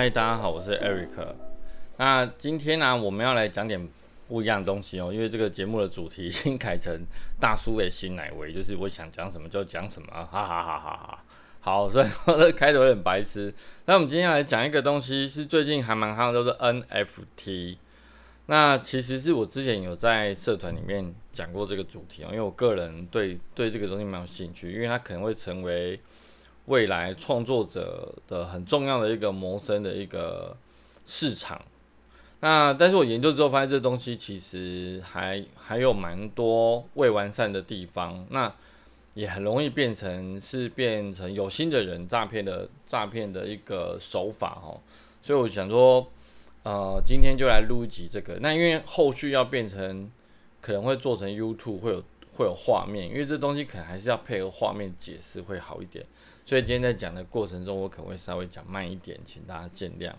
嗨，大家好，我是 Eric。那今天呢、我们要来讲点不一样的东西哦，因为这个节目的主题已经改成大叔的新奶味，就是我想讲什么就讲什么，哈哈哈哈哈。好，所以我的开头有点白痴。那我们今天来讲一个东西，是最近还蛮夯，叫做 NFT。那其实是我之前有在社团里面讲过这个主题哦，因为我个人对对这个东西蛮有兴趣，因为它可能会成为未来创作者的很重要的一个谋生的一个市场。那但是我研究之后发现，这东西其实还还有蛮多未完善的地方，那也很容易变成是变成有心的人诈骗的诈骗的一个手法哦。所以我想说。呃，今天就来录一集这个。那因为后续要变成，可能会做成 YouTube，会有会有画面，因为这东西可能还是要配合画面解释会好一点。所以今天在讲的过程中，我可能会稍微讲慢一点，请大家见谅。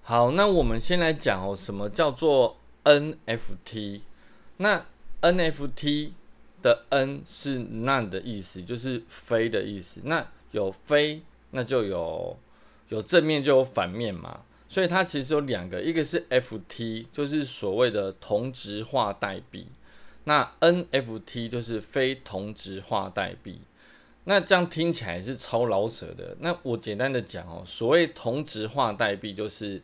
好，那我们先来讲哦，什么叫做 NFT？那 NFT 的 N 是 None 的意思，就是非的意思。那有非，那就有。有正面就有反面嘛，所以它其实有两个，一个是 FT，就是所谓的同质化代币，那 NFT 就是非同质化代币。那这样听起来是超老舍的。那我简单的讲哦，所谓同质化代币就是，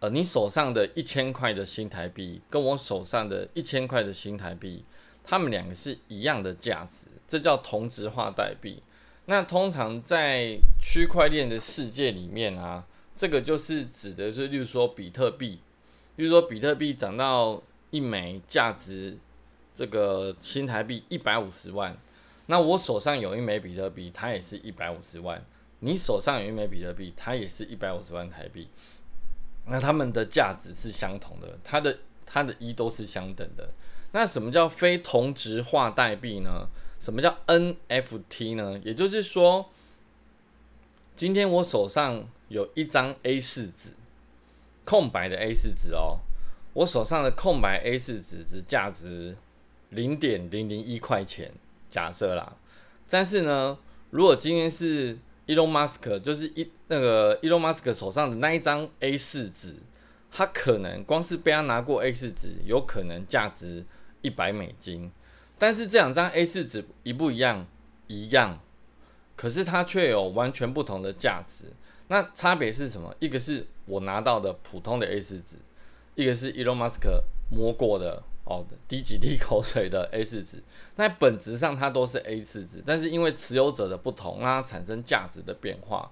呃，你手上的一千块的新台币跟我手上的一千块的新台币，它们两个是一样的价值，这叫同质化代币。那通常在区块链的世界里面啊，这个就是指的是，例如说比特币，例如说比特币涨到一枚价值这个新台币一百五十万，那我手上有一枚比特币，它也是一百五十万，你手上有一枚比特币，它也是一百五十万台币，那它们的价值是相同的，它的它的一都是相等的。那什么叫非同质化代币呢？什么叫 NFT 呢？也就是说，今天我手上有一张 A4 纸，空白的 A4 纸哦，我手上的空白 A4 纸只价值零点零零一块钱，假设啦。但是呢，如果今天是 Elon Musk，就是一那个 Elon Musk 手上的那一张 A4 纸，他可能光是被他拿过 A4 纸，有可能价值一百美金。但是这两张 A4 纸一不一样？一样，可是它却有完全不同的价值。那差别是什么？一个是我拿到的普通的 A4 纸，一个是 Elon Musk 摸过的哦，滴几滴口水的 A4 纸。那本质上它都是 A4 纸，但是因为持有者的不同，让它产生价值的变化。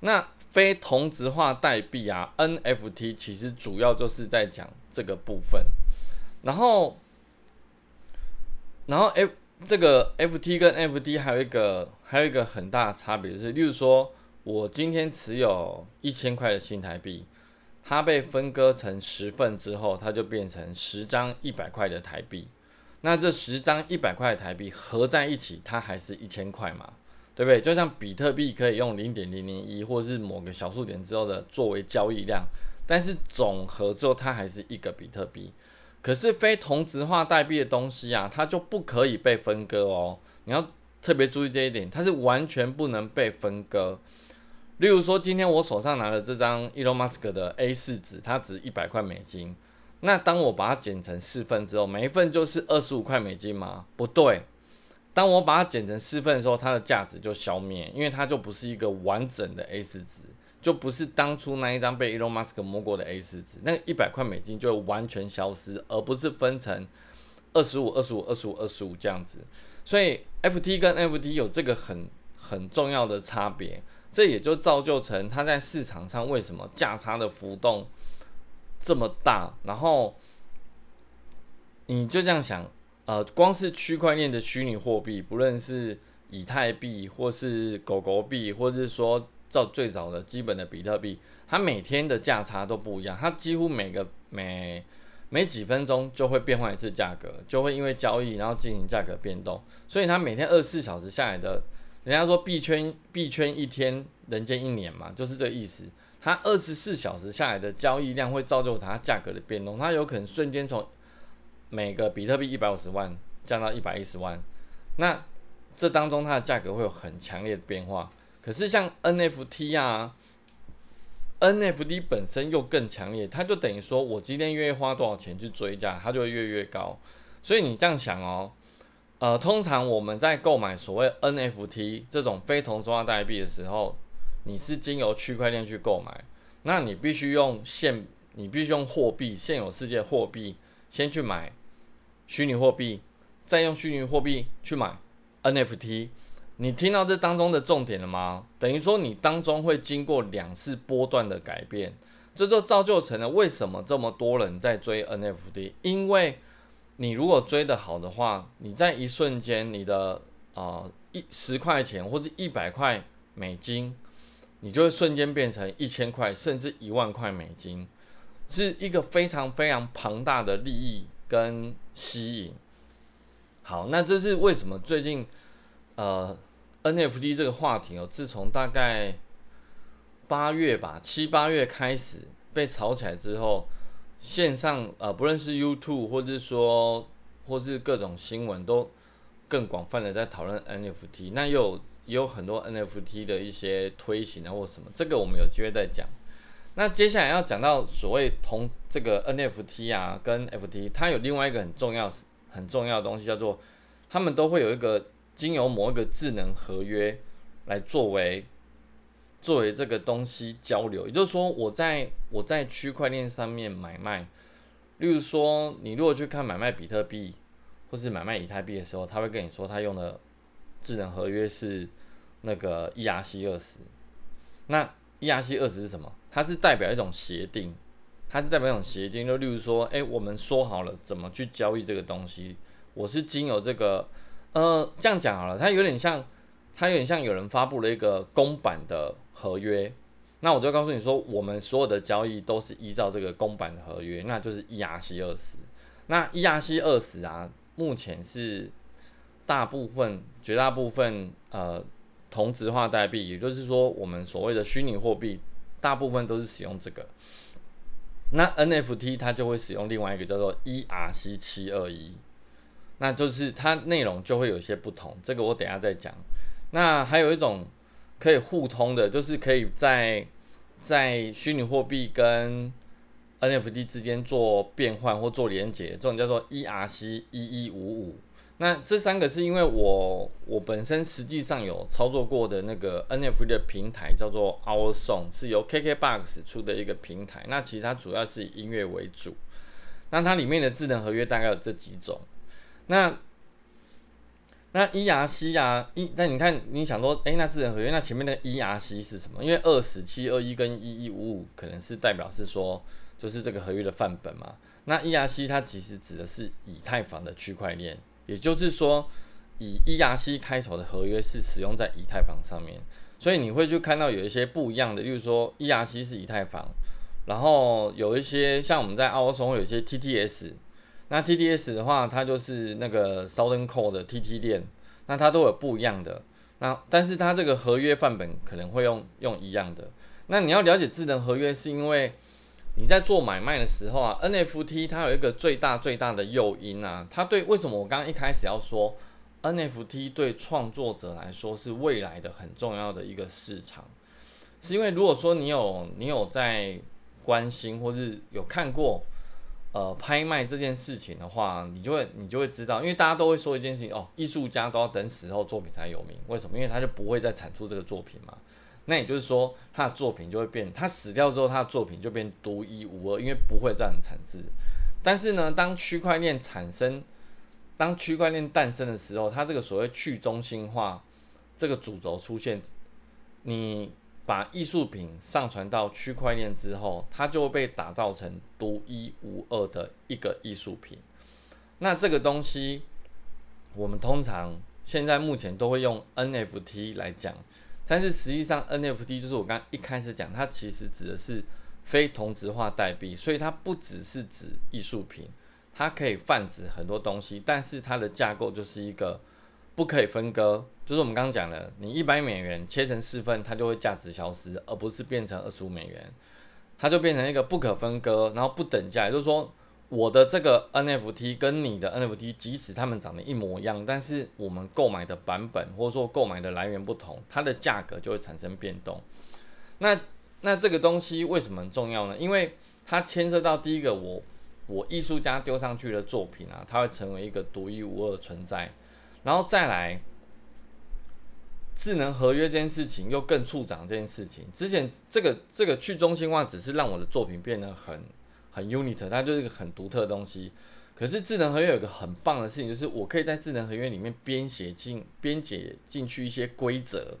那非同质化代币啊，NFT 其实主要就是在讲这个部分，然后。然后 F 这个 FT 跟 FT 还有一个还有一个很大的差别，就是，例如说我今天持有一千块的新台币，它被分割成十份之后，它就变成十张一百块的台币。那这十张一百块的台币合在一起，它还是一千块嘛？对不对？就像比特币可以用零点零零一或是某个小数点之后的作为交易量，但是总和之后它还是一个比特币。可是非同质化代币的东西啊，它就不可以被分割哦。你要特别注意这一点，它是完全不能被分割。例如说，今天我手上拿的这张 Elon Musk 的 A4 纸，它值一百块美金。那当我把它剪成四份之后，每一份就是二十五块美金吗？不对。当我把它剪成四份的时候，它的价值就消灭，因为它就不是一个完整的 A4 纸。就不是当初那一张被 Elon Musk 摸过的 A4 纸，那个一百块美金就会完全消失，而不是分成二十五、二十五、二十五、二十五这样子。所以 FT 跟 FT 有这个很很重要的差别，这也就造就成它在市场上为什么价差的浮动这么大。然后你就这样想，呃，光是区块链的虚拟货币，不论是以太币，或是狗狗币，或者是说。照最早的基本的比特币，它每天的价差都不一样，它几乎每个每每几分钟就会变换一次价格，就会因为交易然后进行价格变动，所以它每天二十四小时下来的，人家说币圈币圈一天人间一年嘛，就是这个意思。它二十四小时下来的交易量会造就它价格的变动，它有可能瞬间从每个比特币一百五十万降到一百一十万，那这当中它的价格会有很强烈的变化。可是像 NFT 啊，NFT 本身又更强烈，它就等于说我今天愿意花多少钱去追价，它就会越越高。所以你这样想哦，呃，通常我们在购买所谓 NFT 这种非同质化代币的时候，你是经由区块链去购买，那你必须用现，你必须用货币现有世界货币先去买虚拟货币，再用虚拟货币去买 NFT。你听到这当中的重点了吗？等于说你当中会经过两次波段的改变，这就造就成了为什么这么多人在追 NFT。因为你如果追得好的话，你在一瞬间，你的啊一十块钱或者一百块美金，你就会瞬间变成一千块甚至一万块美金，是一个非常非常庞大的利益跟吸引。好，那这是为什么最近？呃，NFT 这个话题哦，自从大概八月吧，七八月开始被炒起来之后，线上呃，不论是 YouTube 或者是说，或是各种新闻，都更广泛的在讨论 NFT。那有也有很多 NFT 的一些推行啊，或什么，这个我们有机会再讲。那接下来要讲到所谓同这个 NFT 啊，跟 FT，它有另外一个很重要很重要的东西，叫做他们都会有一个。经由某一个智能合约来作为作为这个东西交流，也就是说，我在我在区块链上面买卖，例如说，你如果去看买卖比特币或是买卖以太币的时候，他会跟你说他用的智能合约是那个 ERC 二十。那 ERC 二十是什么？它是代表一种协定，它是代表一种协定。就例如说，哎，我们说好了怎么去交易这个东西，我是经由这个。呃，这样讲好了，它有点像，它有点像有人发布了一个公版的合约，那我就告诉你说，我们所有的交易都是依照这个公版的合约，那就是 ERC 二十。那 ERC 二十啊，目前是大部分、绝大部分呃同质化代币，也就是说，我们所谓的虚拟货币，大部分都是使用这个。那 NFT 它就会使用另外一个叫做 ERC 七二一。那就是它内容就会有些不同，这个我等下再讲。那还有一种可以互通的，就是可以在在虚拟货币跟 NFT 之间做变换或做连接，这种叫做 ERC 一一五五。那这三个是因为我我本身实际上有操作过的那个 NFT 的平台叫做 OurSong，是由 KKBOX 出的一个平台。那其实它主要是以音乐为主，那它里面的智能合约大概有这几种。那那 ERC 啊，一那你看你想说，诶、欸，那智能合约那前面的 ERC 是什么？因为二十七二一跟一一五五可能是代表是说，就是这个合约的范本嘛。那 ERC 它其实指的是以太坊的区块链，也就是说，以 ERC 开头的合约是使用在以太坊上面，所以你会去看到有一些不一样的，例如说 ERC 是以太坊，然后有一些像我们在澳洲有一些 TTS。那 TDS 的话，它就是那个 Southern Code 的 TT 链，那它都有不一样的。那但是它这个合约范本可能会用用一样的。那你要了解智能合约，是因为你在做买卖的时候啊，NFT 它有一个最大最大的诱因啊，它对为什么我刚刚一开始要说 NFT 对创作者来说是未来的很重要的一个市场，是因为如果说你有你有在关心或是有看过。呃，拍卖这件事情的话，你就会你就会知道，因为大家都会说一件事情哦，艺术家都要等死后作品才有名，为什么？因为他就不会再产出这个作品嘛。那也就是说，他的作品就会变，他死掉之后，他的作品就变独一无二，因为不会再产制。但是呢，当区块链产生，当区块链诞生的时候，它这个所谓去中心化这个主轴出现，你。把艺术品上传到区块链之后，它就会被打造成独一无二的一个艺术品。那这个东西，我们通常现在目前都会用 NFT 来讲，但是实际上 NFT 就是我刚一开始讲，它其实指的是非同质化代币，所以它不只是指艺术品，它可以泛指很多东西，但是它的架构就是一个。不可以分割，就是我们刚刚讲的，你一百美元切成四份，它就会价值消失，而不是变成二十五美元，它就变成一个不可分割，然后不等价，也就是说，我的这个 NFT 跟你的 NFT，即使它们长得一模一样，但是我们购买的版本或者说购买的来源不同，它的价格就会产生变动。那那这个东西为什么很重要呢？因为它牵涉到第一个，我我艺术家丢上去的作品啊，它会成为一个独一无二的存在。然后再来，智能合约这件事情又更促长这件事情。之前这个这个去中心化只是让我的作品变得很很 unit，它就是一个很独特的东西。可是智能合约有个很棒的事情，就是我可以在智能合约里面编写进编写进去一些规则。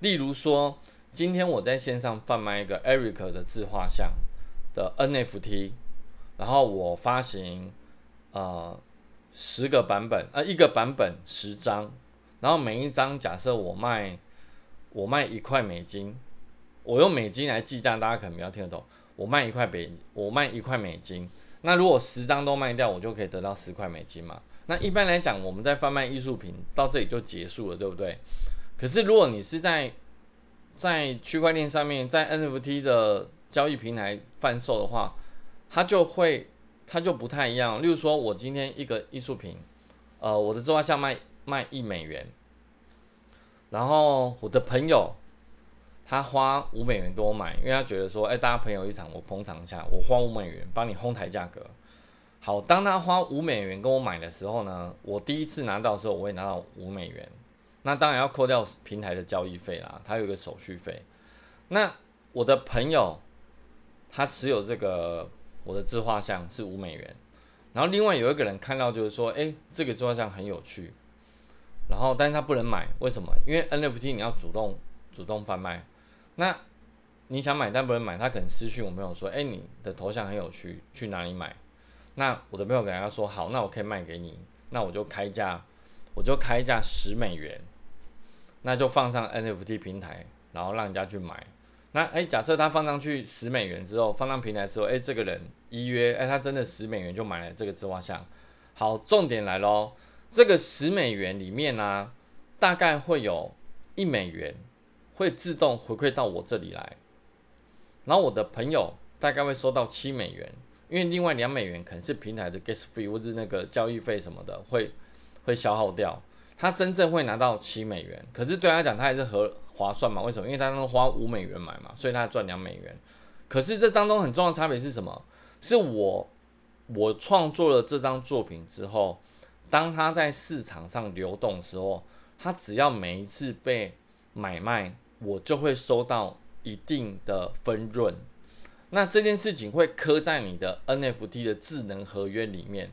例如说，今天我在线上贩卖一个 Eric 的自画像的 NFT，然后我发行呃十个版本，呃一个版本十张，然后每一张假设我卖我卖一块美金，我用美金来计价，大家可能比较听得懂。我卖一块美，我卖一块美金。那如果十张都卖掉，我就可以得到十块美金嘛？那一般来讲，我们在贩卖艺术品到这里就结束了，对不对？可是如果你是在在区块链上面，在 NFT 的交易平台贩售的话，它就会它就不太一样。例如说，我今天一个艺术品，呃，我的自画像卖卖一美元，然后我的朋友。他花五美元给我买，因为他觉得说，哎、大家朋友一场，我捧场一下，我花五美元帮你哄抬价格。好，当他花五美元跟我买的时候呢，我第一次拿到的时候，我会拿到五美元。那当然要扣掉平台的交易费啦，它有一个手续费。那我的朋友他持有这个我的自画像是五美元，然后另外有一个人看到就是说，哎、这个自画像很有趣，然后但是他不能买，为什么？因为 NFT 你要主动主动贩卖。那你想买但不能买，他可能私讯我朋友说：“哎、你的头像很有趣，去哪里买？”那我的朋友给他说：“好，那我可以卖给你。”那我就开价，我就开价十美元，那就放上 NFT 平台，然后让人家去买。那哎、假设他放上去十美元之后，放上平台之后，哎、这个人依约，哎、他真的十美元就买了这个自画像。好，重点来喽，这个十美元里面呢、大概会有一美元。会自动回馈到我这里来，然后我的朋友大概会收到七美元，因为另外两美元可能是平台的 gas fee 或者那个交易费什么的会会消耗掉，他真正会拿到七美元。可是对他讲，他还是合划算嘛？为什么？因为他能花五美元买嘛，所以他赚两美元。可是这当中很重要的差别是什么？是我我创作了这张作品之后，当他在市场上流动的时候，他只要每一次被买卖。我就会收到一定的分润，那这件事情会刻在你的 NFT 的智能合约里面，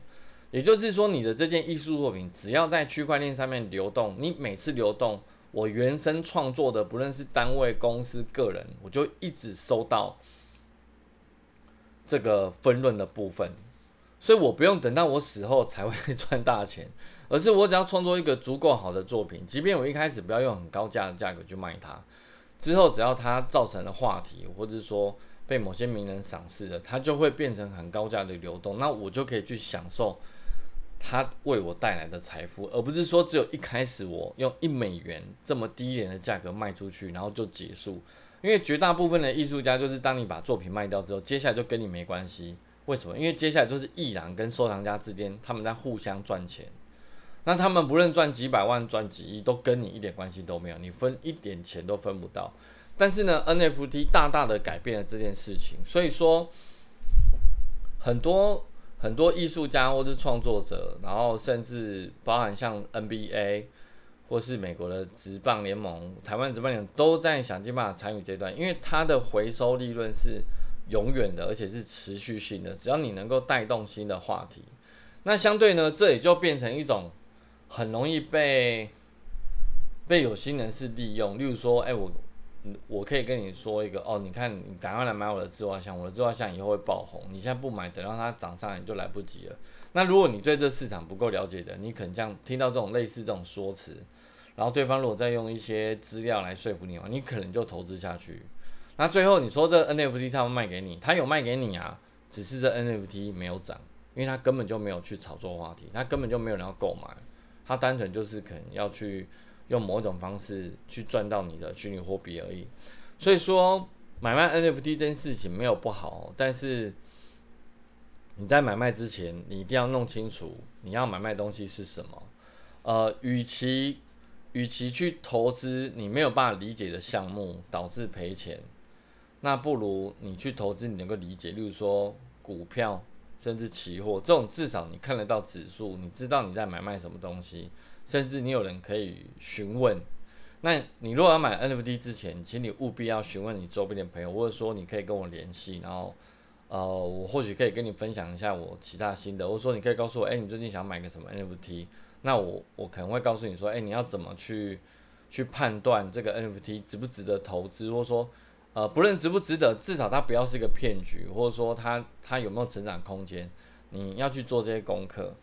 也就是说，你的这件艺术作品只要在区块链上面流动，你每次流动，我原生创作的，不论是单位、公司、个人，我就一直收到这个分润的部分，所以我不用等到我死后才会 赚大钱，而是我只要创作一个足够好的作品，即便我一开始不要用很高价的价格去卖它。之后，只要它造成了话题，或者说被某些名人赏识了，它就会变成很高价的流动。那我就可以去享受它为我带来的财富，而不是说只有一开始我用一美元这么低廉的价格卖出去，然后就结束。因为绝大部分的艺术家就是当你把作品卖掉之后，接下来就跟你没关系。为什么？因为接下来就是艺廊跟收藏家之间他们在互相赚钱。那他们不论赚几百万、赚几亿，都跟你一点关系都没有，你分一点钱都分不到。但是呢，NFT 大大的改变了这件事情，所以说很多很多艺术家或是创作者，然后甚至包含像 NBA 或是美国的职棒联盟、台湾职棒联盟，都在想尽办法参与这段，因为它的回收利润是永远的，而且是持续性的。只要你能够带动新的话题，那相对呢，这也就变成一种。很容易被被有心人士利用，例如说，哎、我我可以跟你说一个哦，你看，你赶快来买我的自画像，我的自画像以后会爆红，你现在不买，等到它涨上来你就来不及了。那如果你对这市场不够了解的，你可能这样听到这种类似这种说辞，然后对方如果再用一些资料来说服你，你可能就投资下去。那最后你说这 NFT 他们卖给你，他有卖给你啊，只是这 NFT 没有涨，因为他根本就没有去炒作话题，他根本就没有人要购买。他单纯就是可能要去用某种方式去赚到你的虚拟货币而已，所以说买卖 NFT 这件事情没有不好，但是你在买卖之前，你一定要弄清楚你要买卖东西是什么。呃，与其与其去投资你没有办法理解的项目导致赔钱，那不如你去投资，你能够理解，例如说股票，甚至期货这种，至少你看得到指数，你知道你在买卖什么东西，甚至你有人可以询问。那你如果要买 NFT 之前，请你务必要询问你周边的朋友，或者说你可以跟我联系，然后呃，我或许可以跟你分享一下我其他心得，或者说你可以告诉我，哎，你最近想买个什么 NFT？那我我可能会告诉你说，哎，你要怎么去去判断这个 NFT 值不值得投资，或者说。呃，不论值不值得，至少它不要是一个骗局，或者说它它有没有成长空间，你要去做这些功课。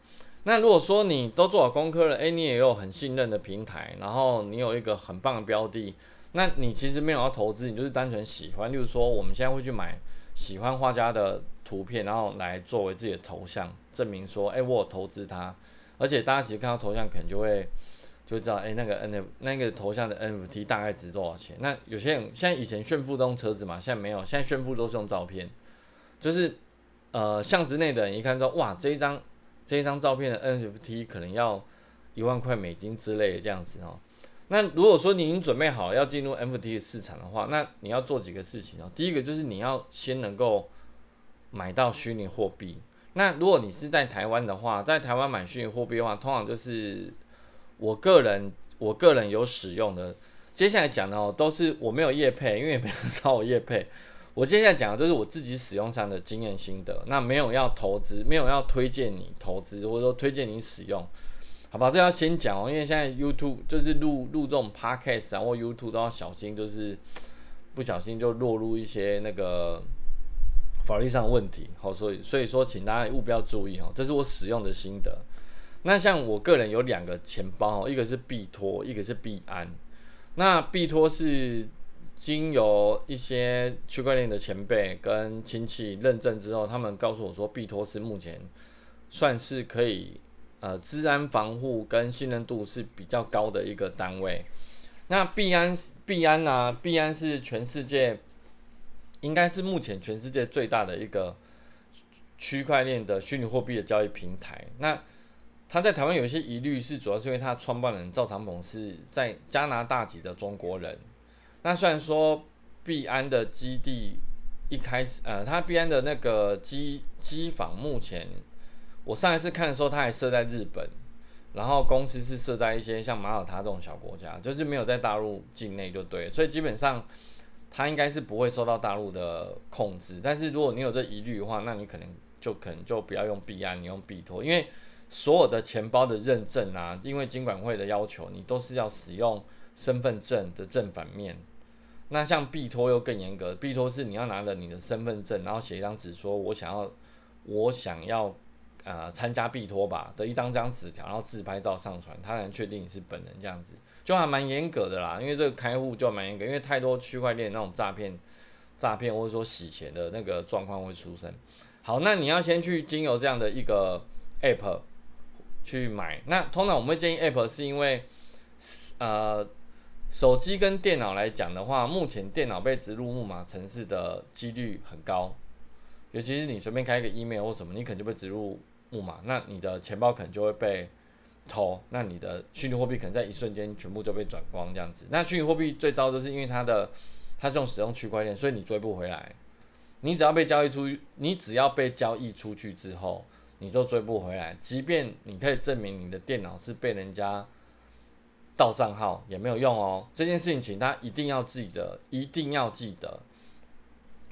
那如果说你都做好功课了，诶，你也有很信任的平台，然后你有一个很棒的标的，那你其实没有要投资，你就是单纯喜欢。例如说，我们现在会去买喜欢画家的图片，然后来作为自己的头像，证明说，诶，我有投资它。而且大家其实看到头像，可能就会。就知道，哎、那个 N F 那个头像的 N F T 大概值多少钱？那有些人现在以前炫富都用车子嘛，现在没有，现在炫富都是用照片。就是呃，巷子内的人一看说，哇，这一张这一张照片的 N F T 可能要一万块美金之类的这样子哦。那如果说你已经准备好要进入 N F T 的市场的话，那你要做几个事情哦。第一个就是你要先能够买到虚拟货币。那如果你是在台湾的话，在台湾买虚拟货币的话，通常就是。我个人，我个人有使用的，接下来讲的哦，都是我没有业配，因为没人找我业配。我接下来讲的都是我自己使用上的经验心得，那没有要投资，没有要推荐你投资，或者说推荐你使用，好吧？这要先讲哦，因为现在 YouTube 就是录录这种 Podcast 啊，或 YouTube 都要小心，就是 不小心就落入一些那个法律上的问题，好，所以所以说，请大家务必要注意哦，这是我使用的心得。那像我个人有两个钱包，一个是币托，一个是币安。那币托是经由一些区块链的前辈跟亲戚认证之后，他们告诉我说，币托是目前算是可以呃，资安防护跟信任度是比较高的一个单位。那币安，币安啊，币安是全世界应该是目前全世界最大的一个区块链的虚拟货币的交易平台。那他在台湾有一些疑虑，是主要是因为他创办人赵长鹏是在加拿大籍的中国人。那虽然说币安的基地一开始，呃，他币安的那个机机房目前，我上一次看的时候，他还设在日本，然后公司是设在一些像马耳他这种小国家，就是没有在大陆境内就对，所以基本上他应该是不会受到大陆的控制。但是如果你有这疑虑的话，那你可能就可能就不要用币安，你用币托，因为。所有的钱包的认证啊，因为金管会的要求，你都是要使用身份证的正反面。那像币托又更严格，币托是你要拿着你的身份证，然后写一张纸，说我想要，我想要，呃，参加币托吧的一张张纸条，然后自拍照上传，他才能确定你是本人，这样子就还蛮严格的啦。因为这个开户就蛮严格，因为太多区块链那种诈骗、诈骗或者说洗钱的那个状况会出生。好，那你要先去经由这样的一个 app。去买，那通常我们会建议 App，是因为，呃，手机跟电脑来讲的话，目前电脑被植入木马程式的几率很高，尤其是你随便开一个 email 或什么，你可能就被植入木马，那你的钱包可能就会被偷，那你的虚拟货币可能在一瞬间全部就被转光这样子。那虚拟货币最糟的是因为它的它这种使用区块链，所以你追不回来，你只要被交易出，你只要被交易出去之后。你都追不回来，即便你可以证明你的电脑是被人家盗账号也没有用哦。这件事情，请大家一定要记得，一定要记得。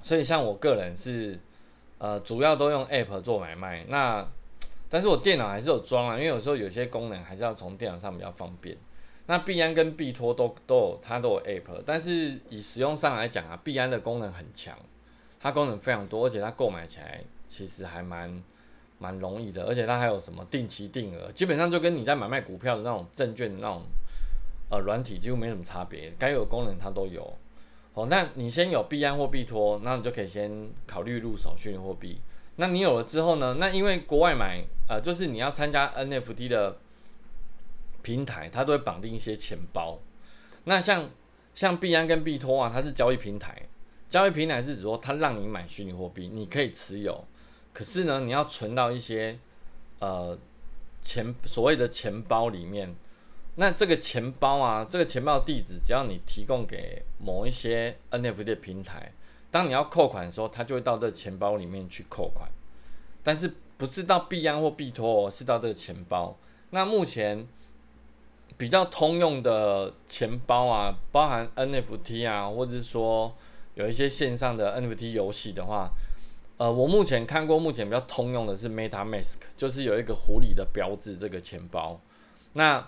所以，像我个人是，呃，主要都用 App 做买卖。那，但是我电脑还是有装啊，因为有时候有些功能还是要从电脑上比较方便。那币安跟币托都都有，它都有 App，但是以使用上来讲啊，币安的功能很强，它功能非常多，而且它购买起来其实还蛮。蛮容易的，而且它还有什么定期定额，基本上就跟你在买卖股票的那种证券那种呃软体几乎没什么差别，该有功能它都有。哦，那你先有币安或币托，那你就可以先考虑入手虚拟货币。那你有了之后呢？那因为国外买呃，就是你要参加 NFT 的平台，它都会绑定一些钱包。那像像币安跟币托啊，它是交易平台，交易平台是指说它让你买虚拟货币，你可以持有。可是呢，你要存到一些呃钱所谓的钱包里面，那这个钱包啊，这个钱包地址，只要你提供给某一些 NFT 平台，当你要扣款的时候，它就会到这个钱包里面去扣款，但是不是到币安或币托，是到这个钱包。那目前比较通用的钱包啊，包含 NFT 啊，或者是说有一些线上的 NFT 游戏的话，呃，我目前看过，目前比较通用的是 MetaMask，就是有一个狐狸的标志这个钱包。那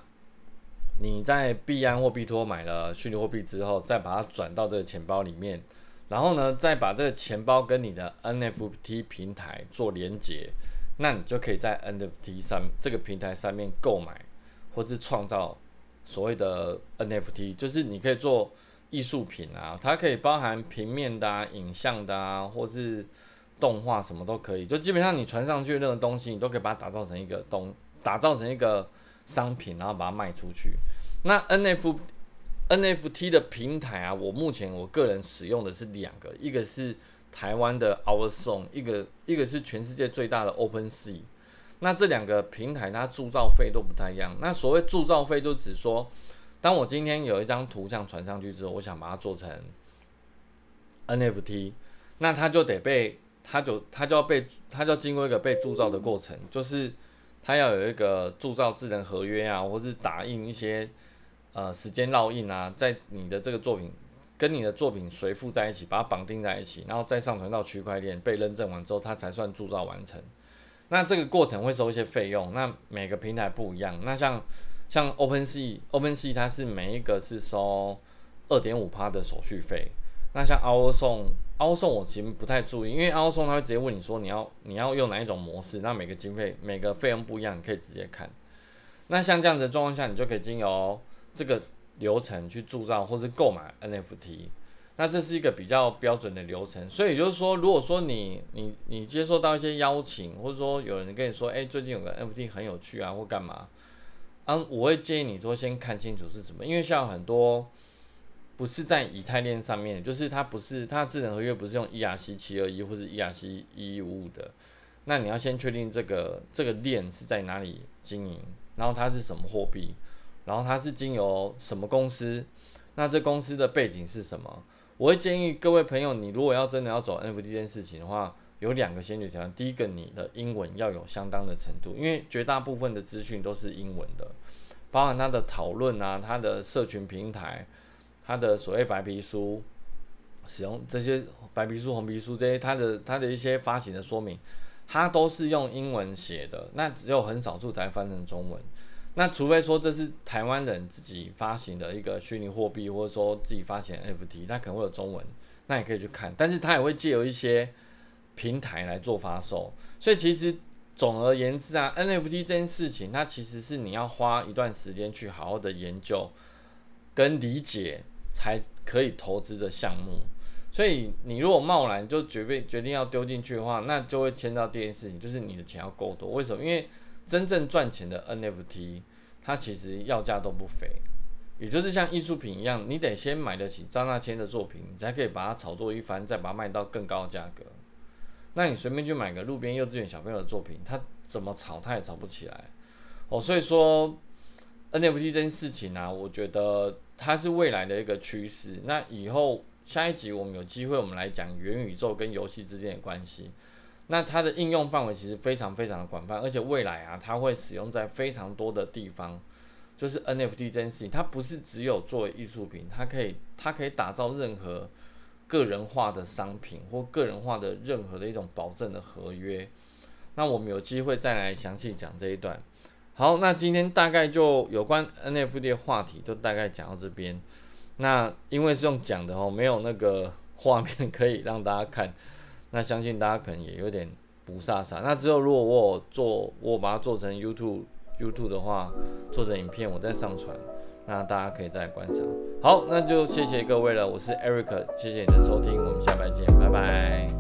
你在币安或币托买了虚拟货币之后，再把它转到这个钱包里面，然后呢，再把这个钱包跟你的 NFT 平台做连接，那你就可以在 NFT 上这个平台上面购买或是创造所谓的 NFT，就是你可以做艺术品啊，它可以包含平面的啊、影像的啊，或是动画什么都可以，就基本上你传上去的任何东西，你都可以把它打造成一个东，打造成一个。商品，然后把它卖出去。那 N F N F T 的平台啊，我目前我个人使用的是两个，一个是台湾的 OurSong，一个一个是全世界最大的 OpenSea。那这两个平台它铸造费都不太一样。那所谓铸造费，就只说，当我今天有一张图像传上去之后，我想把它做成 N F T，那它就得被，它就它就要被，它就要经过一个被铸造的过程，就是。它要有一个铸造智能合约啊，或是打印一些呃时间烙印啊，在你的这个作品跟你的作品随附在一起，把它绑定在一起，然后再上传到区块链被认证完之后，它才算铸造完成。那这个过程会收一些费用，那每个平台不一样。那像像 OpenSea，OpenSea 它是每一个是收二点五趴的手续费。那像 OurSong。凹送我其实不太注意，因为凹送他会直接问你说你要你要用哪一种模式，那每个经费每个费用不一样，你可以直接看。那像这样子的状况下，你就可以经由这个流程去铸造或是购买 NFT。那这是一个比较标准的流程。所以就是说，如果说你你你接受到一些邀请，或者说有人跟你说，哎、最近有个 NFT 很有趣啊，或干嘛，嗯，我会建议你说先看清楚是什么，因为像很多。不是在以太链上面，就是它不是它智能合约不是用 ERC 七二一或者 ERC 一一五五的，那你要先确定这个这个链是在哪里经营，然后它是什么货币，然后它是经由什么公司，那这公司的背景是什么？我会建议各位朋友，你如果要真的要走 NFT 这件事情的话，有两个先决条件，第一个你的英文要有相当的程度，因为绝大部分的资讯都是英文的，包含它的讨论啊，它的社群平台。它的所谓白皮书，使用这些白皮书、红皮书这些，它的它的一些发行的说明，它都是用英文写的，那只有很少数才翻成中文。那除非说这是台湾人自己发行的一个虚拟货币，或者说自己发行 NFT，它可能会有中文，那也可以去看。但是它也会借由一些平台来做发售。所以其实总而言之啊，NFT 这件事情，它其实是你要花一段时间去好好的研究跟理解。才可以投资的项目，所以你如果贸然就决定决定要丢进去的话，那就会牵到第一件事情，就是你的钱要够多。为什么？因为真正赚钱的 NFT，它其实要价都不菲，也就是像艺术品一样，你得先买得起张大千的作品，你才可以把它炒作一番，再把它卖到更高的价格。那你随便去买个路边幼稚园小朋友的作品，他怎么炒他也炒不起来。哦，所以说 NFT 这件事情呢、啊，我觉得。它是未来的一个趋势。那以后下一集我们有机会，我们来讲元宇宙跟游戏之间的关系。那它的应用范围其实非常非常的广泛，而且未来啊，它会使用在非常多的地方。就是 NFT 这件事情，它不是只有作为艺术品，它可以它可以打造任何个人化的商品或个人化的任何的一种保证的合约。那我们有机会再来详细讲这一段。好，那今天大概就有关 NFT 的话题就大概讲到这边。那因为是用讲的哦，没有那个画面可以让大家看，那相信大家可能也有点不飒飒。那之后如果我有做，我把它做成 YouTube YouTube 的话，做成影片我再上传，那大家可以再观赏。好，那就谢谢各位了，我是 Eric，谢谢你的收听，我们下拜见，拜拜。